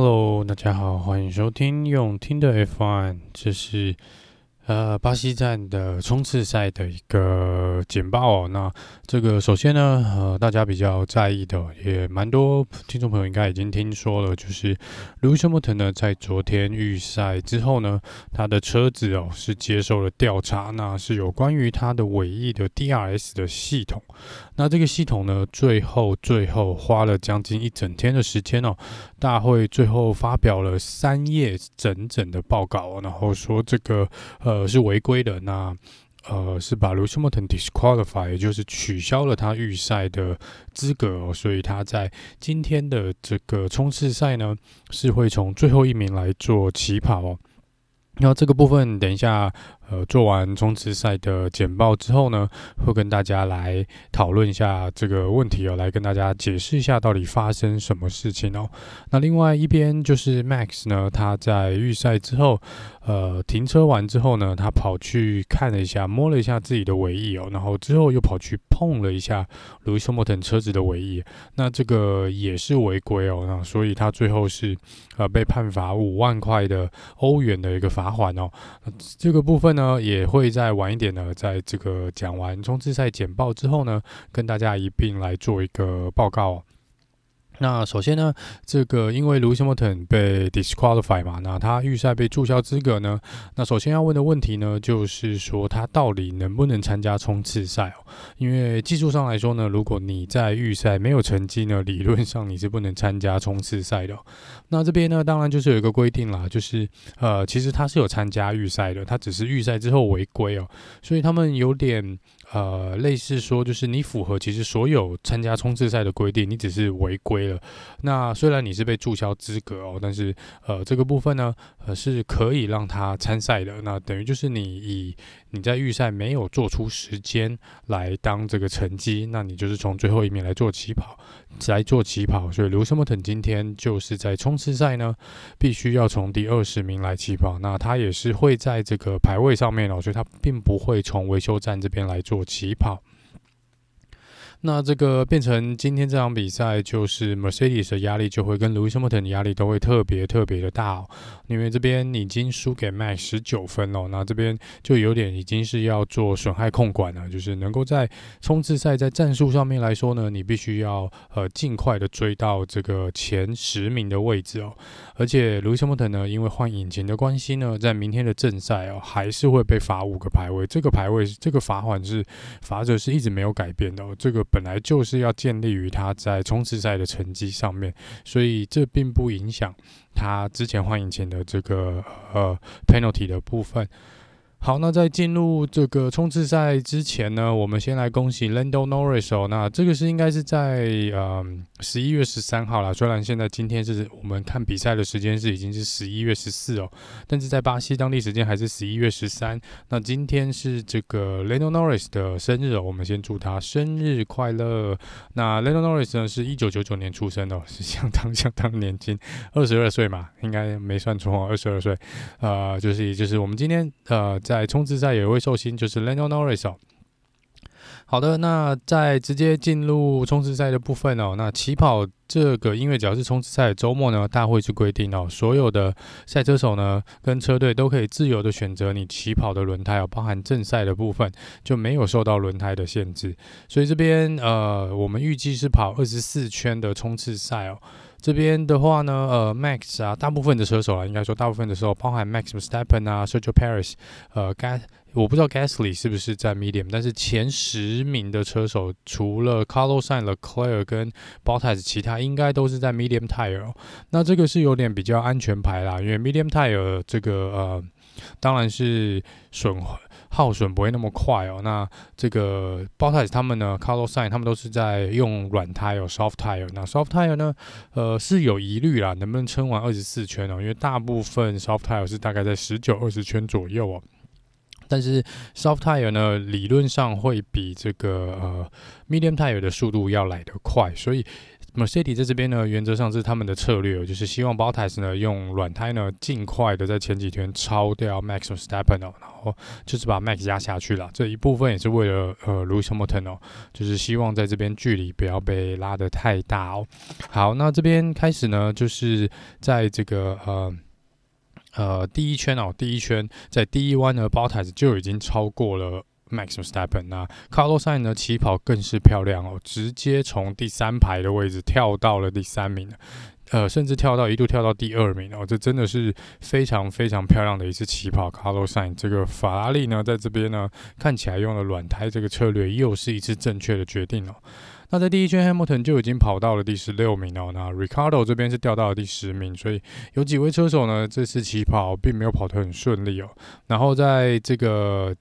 Hello，大家好，欢迎收听用听的 F1，这是。呃，巴西站的冲刺赛的一个简报哦。那这个首先呢，呃，大家比较在意的，也蛮多听众朋友应该已经听说了，就是 Lewis Hamilton 呢，在昨天预赛之后呢，他的车子哦是接受了调查，那是有关于他的尾翼的 DRS 的系统。那这个系统呢，最后最后花了将近一整天的时间哦，大会最后发表了三页整整的报告，然后说这个呃。呃，是违规的。那呃，是把 Lewis Hamilton disqualify，也就是取消了他预赛的资格。所以他在今天的这个冲刺赛呢，是会从最后一名来做起跑哦。那这个部分，等一下。呃，做完冲刺赛的简报之后呢，会跟大家来讨论一下这个问题哦，来跟大家解释一下到底发生什么事情哦。那另外一边就是 Max 呢，他在预赛之后，呃，停车完之后呢，他跑去看了一下，摸了一下自己的尾翼哦，然后之后又跑去碰了一下 Lewis Hamilton 车子的尾翼，那这个也是违规哦，那所以他最后是呃被判罚五万块的欧元的一个罚款哦。这个部分。呢，也会在晚一点呢，在这个讲完冲刺赛简报之后呢，跟大家一并来做一个报告。那首先呢，这个因为 Lewis Hamilton 被 disqualify 嘛，那他预赛被注销资格呢，那首先要问的问题呢，就是说他到底能不能参加冲刺赛哦？因为技术上来说呢，如果你在预赛没有成绩呢，理论上你是不能参加冲刺赛的。那这边呢，当然就是有一个规定啦，就是呃，其实他是有参加预赛的，他只是预赛之后违规哦，所以他们有点。呃，类似说，就是你符合其实所有参加冲刺赛的规定，你只是违规了。那虽然你是被注销资格哦，但是呃，这个部分呢，呃，是可以让他参赛的。那等于就是你以你在预赛没有做出时间来当这个成绩，那你就是从最后一名来做起跑，来做起跑。所以卢森伯特今天就是在冲刺赛呢，必须要从第二十名来起跑。那他也是会在这个排位上面哦，所以他并不会从维修站这边来做。起跑。那这个变成今天这场比赛，就是 Mercedes 的压力就会跟 Lewis Hamilton 的压力都会特别特别的大哦，因为这边已经输给 Max 十九分哦，那这边就有点已经是要做损害控管了，就是能够在冲刺赛在战术上面来说呢，你必须要呃尽快的追到这个前十名的位置哦，而且 Lewis Hamilton 呢，因为换引擎的关系呢，在明天的正赛哦，还是会被罚五个排位，这个排位这个罚款是罚则是一直没有改变的哦，这个。本来就是要建立于他在冲刺赛的成绩上面，所以这并不影响他之前换引擎的这个呃 penalty 的部分。好，那在进入这个冲刺赛之前呢，我们先来恭喜 Lando Norris 哦。那这个是应该是在嗯十一月十三号啦，虽然现在今天是我们看比赛的时间是已经是十一月十四哦，但是在巴西当地时间还是十一月十三。那今天是这个 Lando Norris 的生日哦，我们先祝他生日快乐。那 Lando Norris 呢是一九九九年出生的，是 相当相当年轻，二十二岁嘛，应该没算错，二十二岁。呃，就是也就是我们今天呃。在冲刺赛有一位寿星，就是 Lando Norris 哦。好的，那在直接进入冲刺赛的部分哦。那起跑这个，因为只要是冲刺赛周末呢，大会是规定哦，所有的赛车手呢跟车队都可以自由的选择你起跑的轮胎哦，包含正赛的部分就没有受到轮胎的限制。所以这边呃，我们预计是跑二十四圈的冲刺赛哦。这边的话呢，呃，Max 啊，大部分的车手啊，应该说大部分的时候，包含 Max Stappen 啊，Sergio Perez，呃，Gas，我不知道 Gasly 是不是在 Medium，但是前十名的车手，除了 Carlos Sainz、Leclerc 跟 Bottas，其他应该都是在 Medium Tire 哦。那这个是有点比较安全牌啦，因为 Medium Tire 这个呃，当然是损。耗损不会那么快哦。那这个 Bottas 他们呢，Carlos Sain 他们都是在用软胎哦，soft tire。那 soft tire 呢，呃是有疑虑啦，能不能撑完二十四圈哦？因为大部分 soft tire 是大概在十九、二十圈左右哦。但是 soft tire 呢，理论上会比这个呃 medium tire 的速度要来得快，所以。Mercedes 在这边呢，原则上是他们的策略，就是希望 Bottas 呢用软胎呢尽快的在前几天超掉 Max Verstappen 哦，然后就是把 Max 压下去了。这一部分也是为了呃 Lewis Hamilton 哦，就是希望在这边距离不要被拉得太大哦。好，那这边开始呢，就是在这个呃呃第一圈哦，第一圈在第一弯呢，Bottas 就已经超过了。Max Verstappen 那 Carlos Sainz 呢，起跑更是漂亮哦，直接从第三排的位置跳到了第三名，呃，甚至跳到一度跳到第二名哦，这真的是非常非常漂亮的一次起跑。Carlos Sain 这个法拉利呢，在这边呢，看起来用了软胎这个策略，又是一次正确的决定哦。那在第一圈，Hamilton 就已经跑到了第十六名哦，那 Ricardo 这边是掉到了第十名，所以有几位车手呢，这次起跑并没有跑得很顺利哦。然后在这个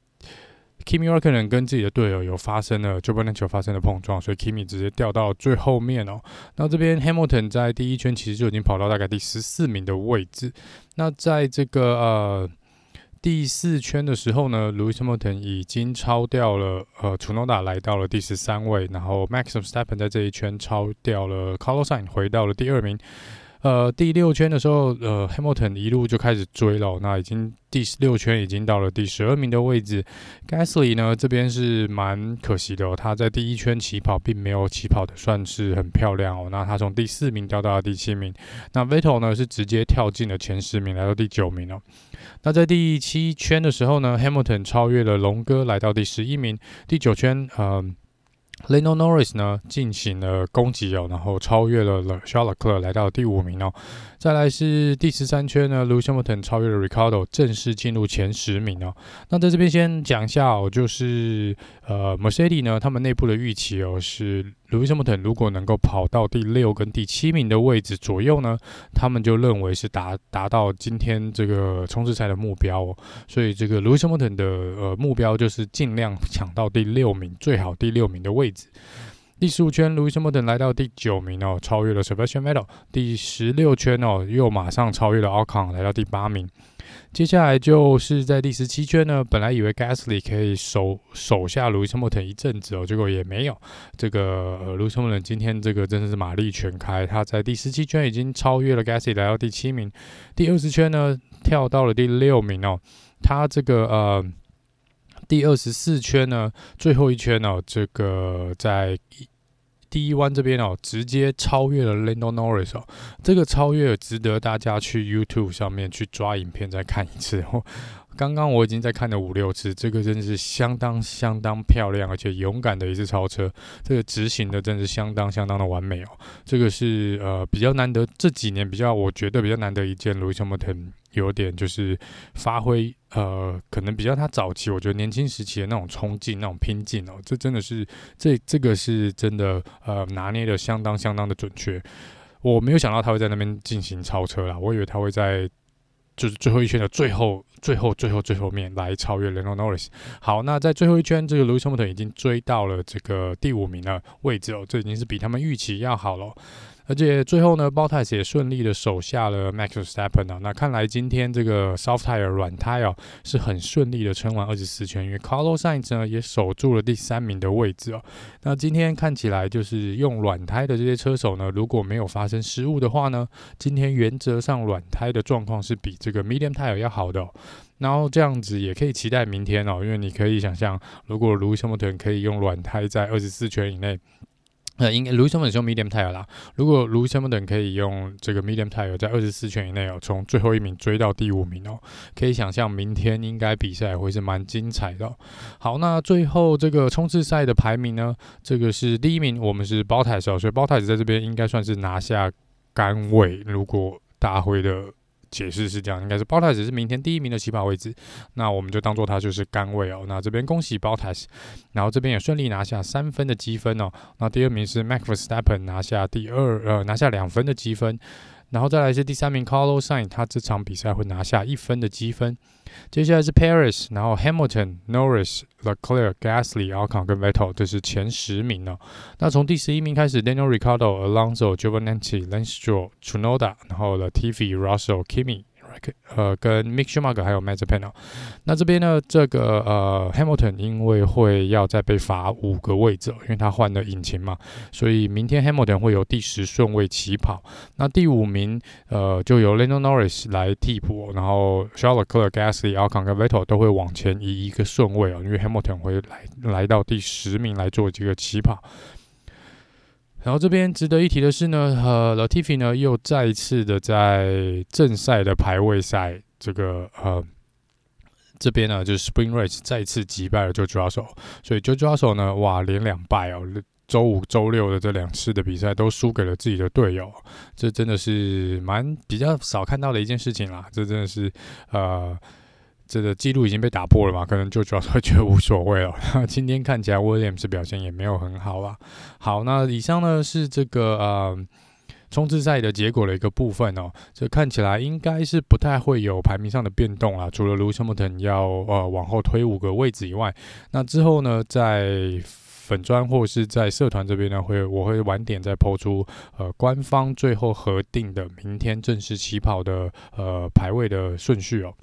Kimi Räikkönen 跟自己的队友有发生了 Giovinazzi 发生了碰撞，所以 Kimi 直接掉到最后面哦。那这边 Hamilton 在第一圈其实就已经跑到大概第十四名的位置。那在这个呃第四圈的时候呢，Lewis Hamilton 已经超掉了呃 Tsunoda 来到了第十三位，然后 Max Verstappen 在这一圈超掉了 Carlos Sainz 回到了第二名。呃，第六圈的时候，呃，Hamilton 一路就开始追了，那已经第十六圈已经到了第十二名的位置。Gasly 呢，这边是蛮可惜的哦，他在第一圈起跑并没有起跑的算是很漂亮哦，那他从第四名掉到了第七名。那 Vettel 呢是直接跳进了前十名，来到第九名哦。那在第七圈的时候呢，Hamilton 超越了龙哥，来到第十一名。第九圈，嗯、呃。Lando Norris 呢进行了攻击哦，然后超越了 Charles Leclerc 来到第五名哦。再来是第十三圈呢，Lewis Hamilton 超越了 Ricardo，正式进入前十名哦。那在这边先讲一下哦，就是呃，Mercedes 呢，他们内部的预期哦是 Lewis Hamilton 如果能够跑到第六跟第七名的位置左右呢，他们就认为是达达到今天这个冲刺赛的目标哦。所以这个 Lewis Hamilton 的呃目标就是尽量抢到第六名，最好第六名的位置。第十五圈，Lewis Hamilton 来到第九名哦，超越了 Sebastian Vettel。第十六圈哦，又马上超越了 Alcon，来到第八名。接下来就是在第十七圈呢，本来以为 Gasly 可以守守下 Lewis Hamilton 一阵子哦，结果也没有。这个呃，Lewis Hamilton 今天这个真的是马力全开，他在第十七圈已经超越了 Gasly，来到第七名。第二十圈呢，跳到了第六名哦，他这个呃。第二十四圈呢，最后一圈哦，这个在第一弯这边哦，直接超越了 Lando Norris 哦，这个超越值得大家去 YouTube 上面去抓影片再看一次哦。刚刚我已经在看了五六次，这个真的是相当相当漂亮而且勇敢的一次超车，这个执行的真是相当相当的完美哦。这个是呃比较难得这几年比较我觉得比较难得一见，Lewis Hamilton 有点就是发挥呃可能比较他早期我觉得年轻时期的那种冲劲那种拼劲哦，这真的是这这个是真的呃拿捏的相当相当的准确。我没有想到他会在那边进行超车啦，我以为他会在。就是最后一圈的最后、最后、最后、最后面来超越 Lando Norris。好，那在最后一圈，这个 Lewis Hamilton 已经追到了这个第五名的位置哦，这已经是比他们预期要好了。而且最后呢，Bottas 也顺利的守下了 Max Verstappen 啊。那看来今天这个 Soft Tire 软胎哦，是很顺利的撑完二十四圈，因为 Carlos Sainz 呢也守住了第三名的位置哦。那今天看起来就是用软胎的这些车手呢，如果没有发生失误的话呢，今天原则上软胎的状况是比这个 Medium Tire 要好的。然后这样子也可以期待明天哦，因为你可以想象，如果 Lewis Hamilton 可以用软胎在二十四圈以内。呃，应该 Lewis Hamilton 用 medium tire 啦。如果 Lewis Hamilton 可以用这个 medium tire 在二十四圈以内哦，从最后一名追到第五名哦，可以想象明天应该比赛会是蛮精彩的。好，那最后这个冲刺赛的排名呢，这个是第一名，我们是包台手所以 Bottas 在这边应该算是拿下杆位。如果大会的。解释是这样，应该是包泰只是明天第一名的起跑位置，那我们就当做他就是杆位哦。那这边恭喜包泰然后这边也顺利拿下三分的积分哦。那第二名是 Max Verstappen 拿下第二呃拿下两分的积分。然后再来是第三名 Carlos s a i n 他这场比赛会拿下一分的积分。接下来是 Paris，然后 Hamilton、Norris、Leclerc、Gasly、Alcon 跟 Vettel，这是前十名呢。那从第十一名开始，Daniel Ricciardo、Alonso、Giovinazzi、Lance Stroll、Tsunoda，然后 Latifi、Russell、Kimi、呃跟 Mick Schumacher 还有 m a z e p a n e l。那这边呢，这个呃 Hamilton 因为会要再被罚五个位置，因为他换了引擎嘛，所以明天 Hamilton 会有第十顺位起跑。那第五名呃就由 Lando Norris 来替补，然后 Charles c l e r Gasly、a l c o n 跟 Vettel 都会往前移一个顺位哦，因为 Hamilton 会来来到第十名来做这个起跑。然后这边值得一提的是呢，呃，Latifi 呢又再一次的在正赛的排位赛这个呃这边呢就是 Spring Race 再次击败了 George Russell，所以 George Russell 呢哇连两败哦，周五、周六的这两次的比赛都输给了自己的队友，这真的是蛮比较少看到的一件事情啦，这真的是呃。这个记录已经被打破了嘛？可能就主要会觉得无所谓了。那今天看起来，Williams 表现也没有很好啊。好，那以上呢是这个呃冲刺赛的结果的一个部分哦。这看起来应该是不太会有排名上的变动啦，除了 Lewis Hamilton 要呃往后推五个位置以外，那之后呢，在粉专或是在社团这边呢，会我会晚点再抛出呃官方最后核定的明天正式起跑的呃排位的顺序哦。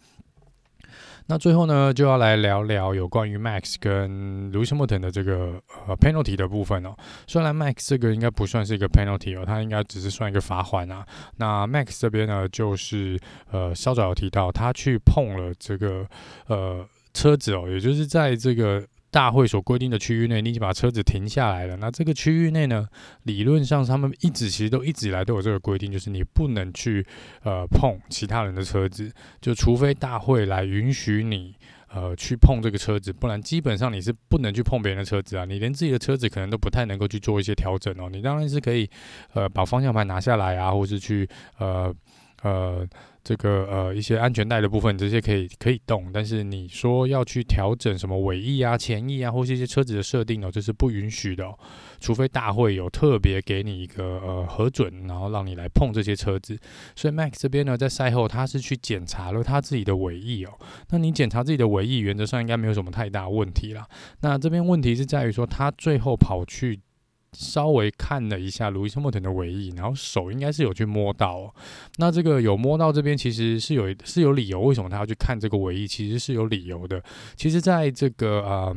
那最后呢，就要来聊聊有关于 Max 跟 Louis Hamilton 的这个呃 penalty 的部分哦。虽然 Max 这个应该不算是一个 penalty 哦，他应该只是算一个罚锾啊。那 Max 这边呢，就是呃稍早有提到，他去碰了这个呃车子哦，也就是在这个。大会所规定的区域内，你已经把车子停下来了。那这个区域内呢，理论上他们一直其实都一直以来都有这个规定，就是你不能去呃碰其他人的车子，就除非大会来允许你呃去碰这个车子，不然基本上你是不能去碰别人的车子啊。你连自己的车子可能都不太能够去做一些调整哦。你当然是可以呃把方向盘拿下来啊，或是去呃呃。这个呃一些安全带的部分，这些可以可以动，但是你说要去调整什么尾翼啊、前翼啊，或是一些车子的设定哦，这是不允许的哦，除非大会有特别给你一个呃核准，然后让你来碰这些车子。所以 Max 这边呢，在赛后他是去检查了他自己的尾翼哦。那你检查自己的尾翼，原则上应该没有什么太大问题啦。那这边问题是在于说，他最后跑去。稍微看了一下路易斯·莫腾的尾翼，然后手应该是有去摸到。那这个有摸到这边，其实是有是有理由，为什么他要去看这个尾翼？其实是有理由的。其实，在这个呃，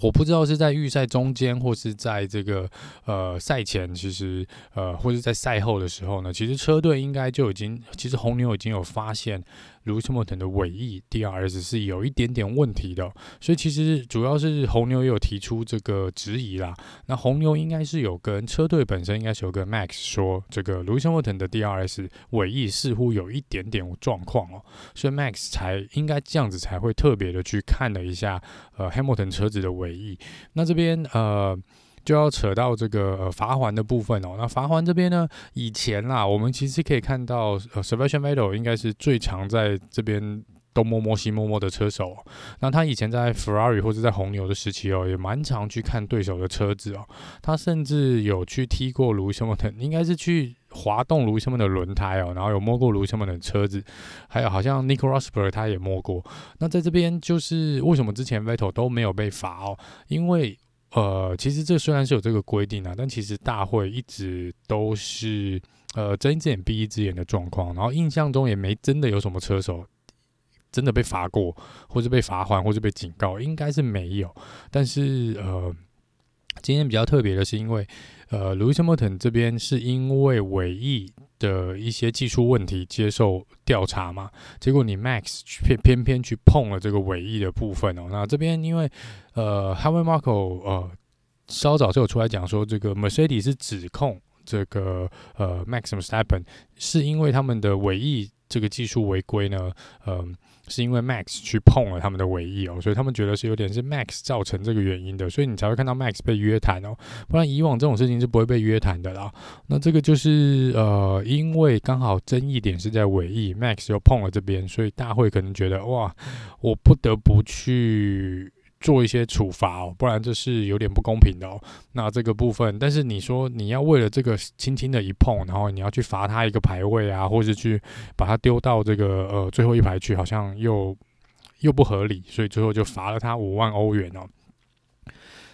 我不知道是在预赛中间，或是在这个呃赛前，其实呃，或是在赛后的时候呢，其实车队应该就已经，其实红牛已经有发现。Lewis Hamilton 的尾翼 DRS 是有一点点问题的，所以其实主要是红牛也有提出这个质疑啦。那红牛应该是有跟车队本身应该是有跟 Max 说，这个 Lewis Hamilton 的 DRS 尾翼似乎有一点点状况哦，所以 Max 才应该这样子才会特别的去看了一下呃 Hamilton 车子的尾翼。那这边呃。就要扯到这个呃罚环的部分哦。那罚环这边呢，以前啦，我们其实可以看到，呃，Sebastian Vettel 应该是最常在这边东摸摸西摸摸的车手。那他以前在 Ferrari 或者在红牛的时期哦，也蛮常去看对手的车子哦。他甚至有去踢过 Lewis Hamilton，应该是去滑动 Lewis Hamilton 的轮胎哦，然后有摸过 Lewis Hamilton 的车子，还有好像 Nico Rosberg 他也摸过。那在这边就是为什么之前 Vettel 都没有被罚哦？因为呃，其实这虽然是有这个规定啊，但其实大会一直都是呃睁一只眼闭一只眼的状况，然后印象中也没真的有什么车手真的被罚过，或者被罚锾，或者被警告，应该是没有。但是呃，今天比较特别的是，因为呃，Lewis Hamilton 这边是因为尾翼。的一些技术问题接受调查嘛，结果你 Max 偏偏偏去碰了这个尾翼的部分哦。那这边因为呃，Harvey Marco 呃稍早就有出来讲说，这个 Mercedes 是指控这个呃 Max i m s t e p p e n 是因为他们的尾翼这个技术违规呢，嗯、呃。是因为 Max 去碰了他们的尾翼哦，所以他们觉得是有点是 Max 造成这个原因的，所以你才会看到 Max 被约谈哦，不然以往这种事情是不会被约谈的啦。那这个就是呃，因为刚好争议点是在尾翼，Max 又碰了这边，所以大会可能觉得哇，我不得不去。做一些处罚哦，不然这是有点不公平的哦。那这个部分，但是你说你要为了这个轻轻的一碰，然后你要去罚他一个排位啊，或是去把他丢到这个呃最后一排去，好像又又不合理，所以最后就罚了他五万欧元哦。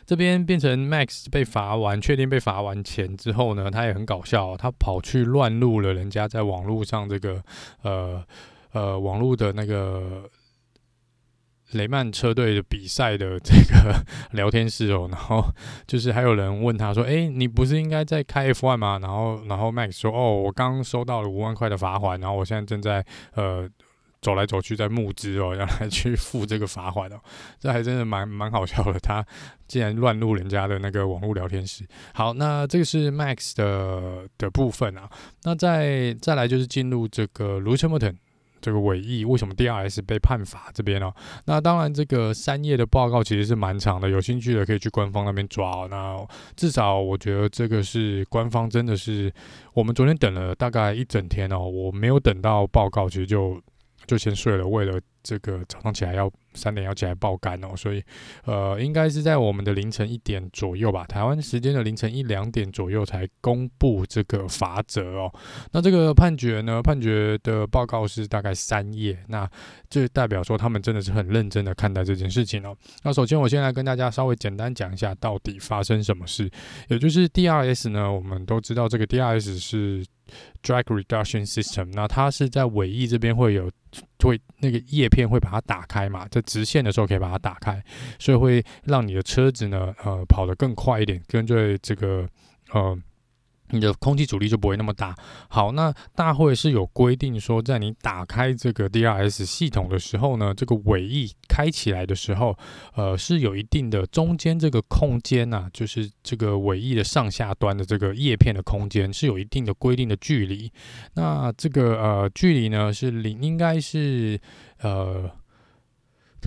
这边变成 Max 被罚完，确定被罚完钱之后呢，他也很搞笑，他跑去乱录了人家在网络上这个呃。呃网络的那个。雷曼车队的比赛的这个 聊天室哦，然后就是还有人问他说：“哎，你不是应该在开 F1 吗？”然后，然后 Max 说：“哦，我刚收到了五万块的罚款，然后我现在正在呃走来走去，在募资哦，要来去付这个罚款哦。”这还真的蛮蛮好笑的，他竟然乱入人家的那个网络聊天室。好，那这个是 Max 的的部分啊。那再再来就是进入这个 Lewis Hamilton。这个尾翼为什么 DRS 被判罚这边呢、哦？那当然，这个三页的报告其实是蛮长的，有兴趣的可以去官方那边抓、哦。那至少我觉得这个是官方真的是，我们昨天等了大概一整天哦，我没有等到报告，其实就就先睡了，为了。这个早上起来要三点要起来爆肝哦，所以呃，应该是在我们的凌晨一点左右吧，台湾时间的凌晨一两点左右才公布这个罚则哦。那这个判决呢，判决的报告是大概三页，那这代表说他们真的是很认真的看待这件事情哦。那首先我先来跟大家稍微简单讲一下到底发生什么事，也就是 DRS 呢，我们都知道这个 DRS 是 Drag Reduction System，那它是在尾翼这边会有。会那个叶片会把它打开嘛，直线的时候可以把它打开，所以会让你的车子呢，呃，跑得更快一点，跟对这个，呃。你的空气阻力就不会那么大。好，那大会是有规定说，在你打开这个 DRS 系统的时候呢，这个尾翼开起来的时候，呃，是有一定的中间这个空间呐、就是这个尾翼的上下端的这个叶片的空间是有一定的规定的距离。那这个呃距离呢是零，应该是呃。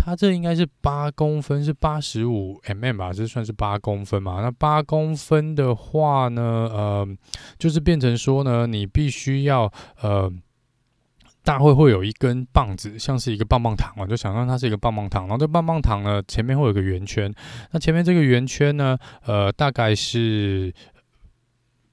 它这应该是八公分，是八十五 mm 吧？这算是八公分嘛？那八公分的话呢，呃，就是变成说呢，你必须要呃，大会会有一根棒子，像是一个棒棒糖啊，就想象它是一个棒棒糖。然后这棒棒糖呢，前面会有个圆圈，那前面这个圆圈呢，呃，大概是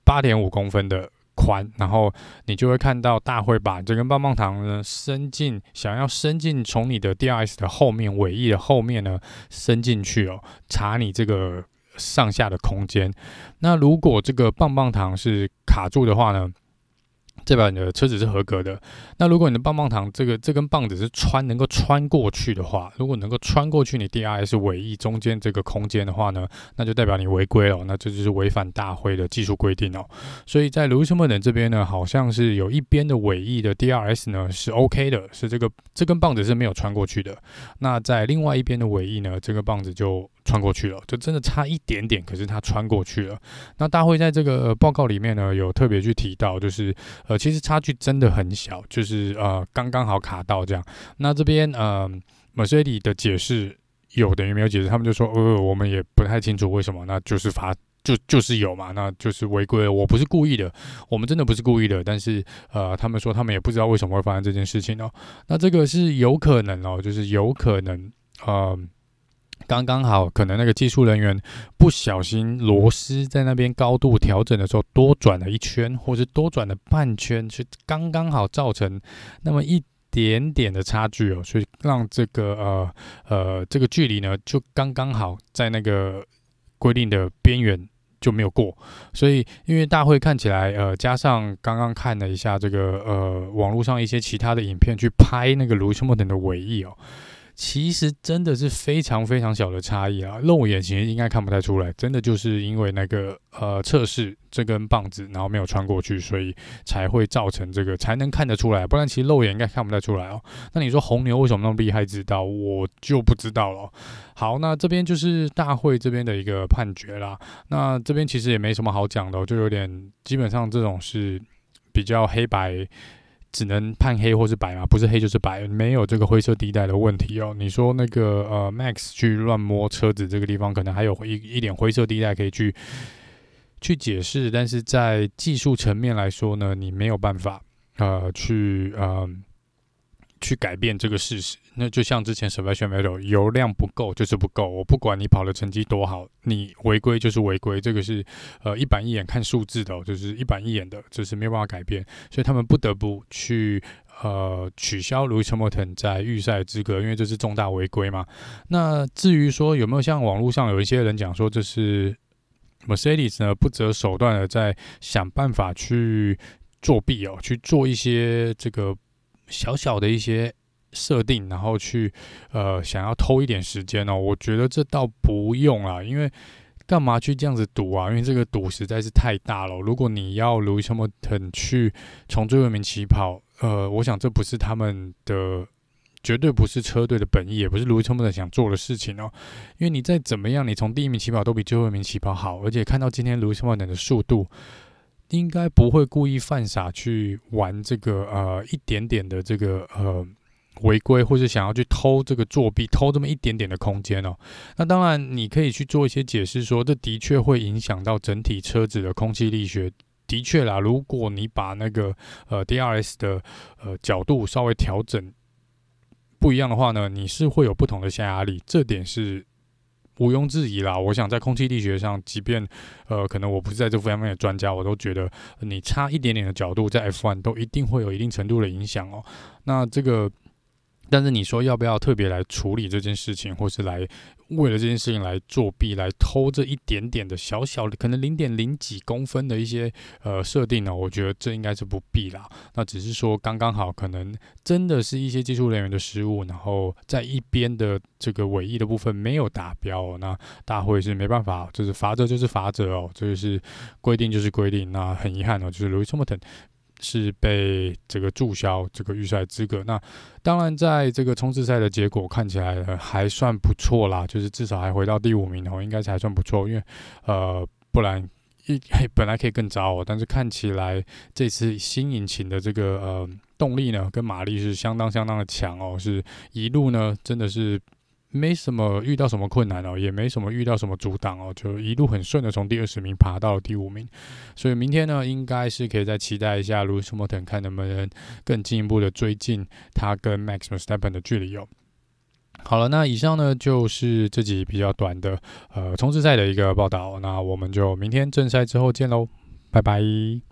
八点五公分的。宽，然后你就会看到大会把这根棒棒糖呢伸进，想要伸进从你的 DRS 的后面尾翼的后面呢伸进去哦，查你这个上下的空间。那如果这个棒棒糖是卡住的话呢？代表你的车子是合格的。那如果你的棒棒糖这个这根棒子是穿能够穿过去的话，如果能够穿过去你 DRS 尾翼中间这个空间的话呢，那就代表你违规了。那这就是违反大会的技术规定哦。所以在 Lewis Hamilton 这边呢，好像是有一边的尾翼的 DRS 呢是 OK 的，是这个这根棒子是没有穿过去的。那在另外一边的尾翼呢，这个棒子就。穿过去了，就真的差一点点，可是他穿过去了。那大会在这个报告里面呢，有特别去提到，就是呃，其实差距真的很小，就是呃，刚刚好卡到这样。那这边呃 mercer 的解释有等于没有解释，他们就说呃，我们也不太清楚为什么，那就是罚就就是有嘛，那就是违规。我不是故意的，我们真的不是故意的，但是呃，他们说他们也不知道为什么会发生这件事情哦。那这个是有可能哦，就是有可能呃。刚刚好，可能那个技术人员不小心螺丝在那边高度调整的时候多转了一圈，或是多转了半圈，就刚刚好造成那么一点点的差距哦，所以让这个呃呃这个距离呢就刚刚好在那个规定的边缘就没有过，所以因为大会看起来呃加上刚刚看了一下这个呃网络上一些其他的影片去拍那个卢西莫等的尾翼哦。其实真的是非常非常小的差异啊，肉眼其实应该看不太出来，真的就是因为那个呃测试这根棒子，然后没有穿过去，所以才会造成这个才能看得出来，不然其实肉眼应该看不太出来哦。那你说红牛为什么那么厉害？知道我就不知道了。好，那这边就是大会这边的一个判决啦。那这边其实也没什么好讲的，就有点基本上这种是比较黑白。只能判黑或是白嘛，不是黑就是白，没有这个灰色地带的问题哦。你说那个呃，Max 去乱摸车子这个地方，可能还有一一点灰色地带可以去去解释，但是在技术层面来说呢，你没有办法呃去呃。去改变这个事实，那就像之前 Sebastian Vettel 油量不够就是不够，我不管你跑的成绩多好，你违规就是违规，这个是呃一板一眼看数字的，就是一板一眼的，就是没有办法改变，所以他们不得不去呃取消 l o u i s Hamilton 在预赛资格，因为这是重大违规嘛。那至于说有没有像网络上有一些人讲说这是 Mercedes 呢不择手段的在想办法去作弊哦，去做一些这个。小小的一些设定，然后去呃想要偷一点时间哦，我觉得这倒不用啦，因为干嘛去这样子赌啊？因为这个赌实在是太大了。如果你要 Lewis Hamilton 去从最后一名起跑，呃，我想这不是他们的。绝对不是车队的本意，也不是 Lewis Hamilton 想做的事情哦。因为你再怎么样，你从第一名起跑都比最后一名起跑好，而且看到今天 Lewis Hamilton 的速度，应该不会故意犯傻去玩这个呃一点点的这个呃违规，或者想要去偷这个作弊，偷这么一点点的空间哦。那当然，你可以去做一些解释，说这的确会影响到整体车子的空气力学。的确啦，如果你把那个呃 DRS 的呃角度稍微调整。不一样的话呢，你是会有不同的下压力，这点是毋庸置疑啦。我想在空气力学上，即便呃可能我不是在这方面的专家，我都觉得你差一点点的角度在 F1 都一定会有一定程度的影响哦。那这个。但是你说要不要特别来处理这件事情，或是来为了这件事情来作弊，来偷这一点点的小小的，可能零点零几公分的一些呃设定呢？我觉得这应该是不必啦。那只是说刚刚好，可能真的是一些技术人员的失误，然后在一边的这个尾翼的部分没有达标，那大会是没办法，就是罚则就是罚则哦，这就是规定就是规定。那很遗憾哦，就是 Lewis Hamilton。是被这个注销这个预赛资格。那当然，在这个冲刺赛的结果看起来还算不错啦，就是至少还回到第五名哦，应该还算不错。因为呃，不然一本来可以更糟哦，但是看起来这次新引擎的这个呃动力呢，跟马力是相当相当的强哦，是一路呢真的是。没什么遇到什么困难哦，也没什么遇到什么阻挡哦，就一路很顺的从第二十名爬到了第五名，所以明天呢，应该是可以再期待一下 Lewis Hamilton 看能不能更进一步的追进他跟 Max Verstappen 的距离哦。好了，那以上呢就是这集比较短的呃冲刺赛的一个报道，那我们就明天正赛之后见喽，拜拜。